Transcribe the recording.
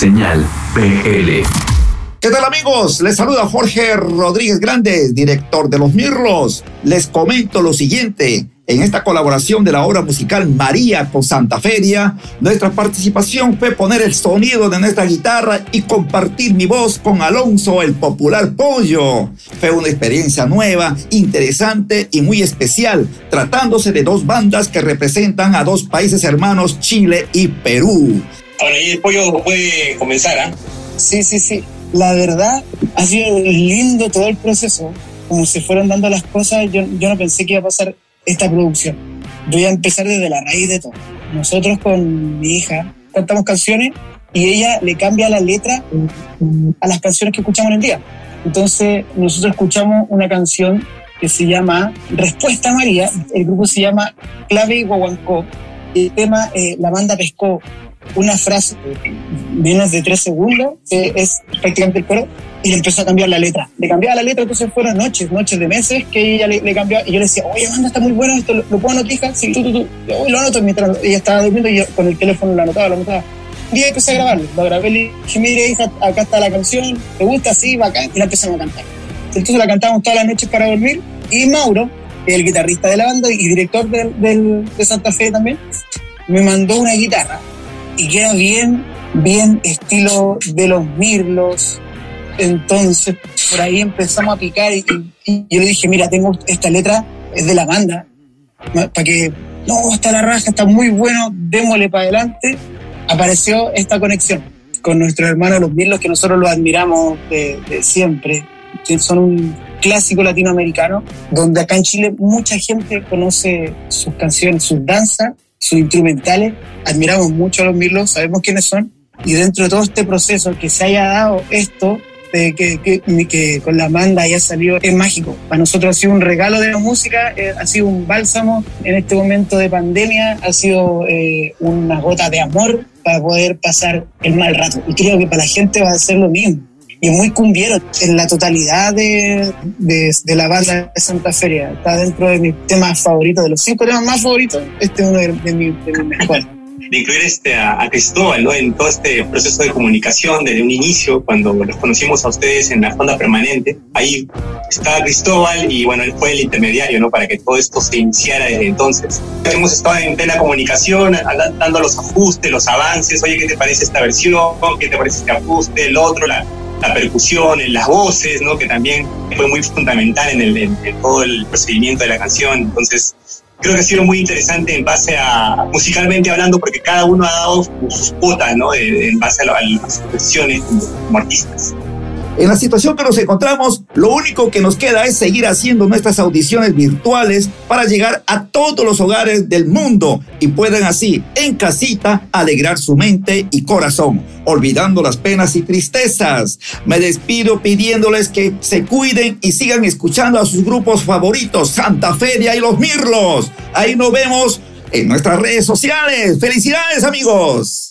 Señal PL. ¿Qué tal amigos? Les saluda Jorge Rodríguez Grandes, director de Los Mirlos. Les comento lo siguiente. En esta colaboración de la obra musical María con Santa Feria, nuestra participación fue poner el sonido de nuestra guitarra y compartir mi voz con Alonso, el popular pollo. Fue una experiencia nueva, interesante y muy especial, tratándose de dos bandas que representan a dos países hermanos, Chile y Perú. Ahora, y el pollo puede comenzar, ¿ah? Sí, sí, sí. La verdad, ha sido lindo todo el proceso. Como se fueron dando las cosas, yo, yo no pensé que iba a pasar esta producción. Voy a empezar desde la raíz de todo. Nosotros con mi hija cantamos canciones y ella le cambia la letra a las canciones que escuchamos en el día. Entonces, nosotros escuchamos una canción que se llama Respuesta María, el grupo se llama Clave y Guaguancó, el tema eh, La banda pescó una frase menos de tres segundos, que es prácticamente el coro, y le empezó a cambiar la letra. Le cambiaba la letra, entonces fueron noches, noches de meses que ella le, le cambiaba. Y yo le decía, oye, banda, está muy bueno esto, ¿lo, lo puedo anotar? Sí, tú, tú, tú. Yo, lo anoto mientras ella estaba durmiendo y yo con el teléfono lo anotaba, lo anotaba. Un día empecé a grabarlo, lo grabé, le dije, mire, hija, acá está la canción, ¿te gusta? Sí, bacán. Y la empezamos a cantar. Entonces la cantábamos todas las noches para dormir. Y Mauro, el guitarrista de la banda y director del, del, de Santa Fe también, me mandó una guitarra y queda bien, bien estilo de los Mirlos. Entonces, por ahí empezamos a picar y, y yo le dije, mira, tengo esta letra, es de la banda, para que, no, está la raja, está muy bueno, démosle para adelante. Apareció esta conexión con nuestros hermanos los Mirlos, que nosotros los admiramos de, de siempre, que son un clásico latinoamericano, donde acá en Chile mucha gente conoce sus canciones, sus danzas, sus instrumentales. Admiramos mucho a los Mirlos, sabemos quiénes son. Y dentro de todo este proceso, que se haya dado esto, de que, que, con la banda haya salido, es mágico. Para nosotros ha sido un regalo de la música, eh, ha sido un bálsamo en este momento de pandemia, ha sido eh, una gota de amor para poder pasar el mal rato. Y creo que para la gente va a ser lo mismo y muy cumbiero en la totalidad de, de, de, la banda de Santa Feria. Está dentro de mis temas favoritos, de los cinco temas más favoritos, este es uno de, de, mi, mis mejores. De incluir este, a, a, Cristóbal ¿no? en todo este proceso de comunicación desde un inicio, cuando los conocimos a ustedes en la fonda permanente. Ahí estaba Cristóbal y bueno, él fue el intermediario ¿no? para que todo esto se iniciara desde entonces. Hemos estado en plena comunicación, dando los ajustes, los avances. Oye, ¿qué te parece esta versión? ¿Qué te parece este ajuste? El otro, la, la percusión, en las voces, ¿no? que también fue muy fundamental en, el, en, todo el procedimiento de la canción. Entonces, creo que ha sido muy interesante en base a, musicalmente hablando, porque cada uno ha dado sus cuotas ¿no? en base a, las profesiones como artistas. En la situación que nos encontramos, lo único que nos queda es seguir haciendo nuestras audiciones virtuales para llegar a todos los hogares del mundo y puedan así, en casita, alegrar su mente y corazón, olvidando las penas y tristezas. Me despido pidiéndoles que se cuiden y sigan escuchando a sus grupos favoritos, Santa Feria y Los Mirlos. Ahí nos vemos en nuestras redes sociales. ¡Felicidades, amigos!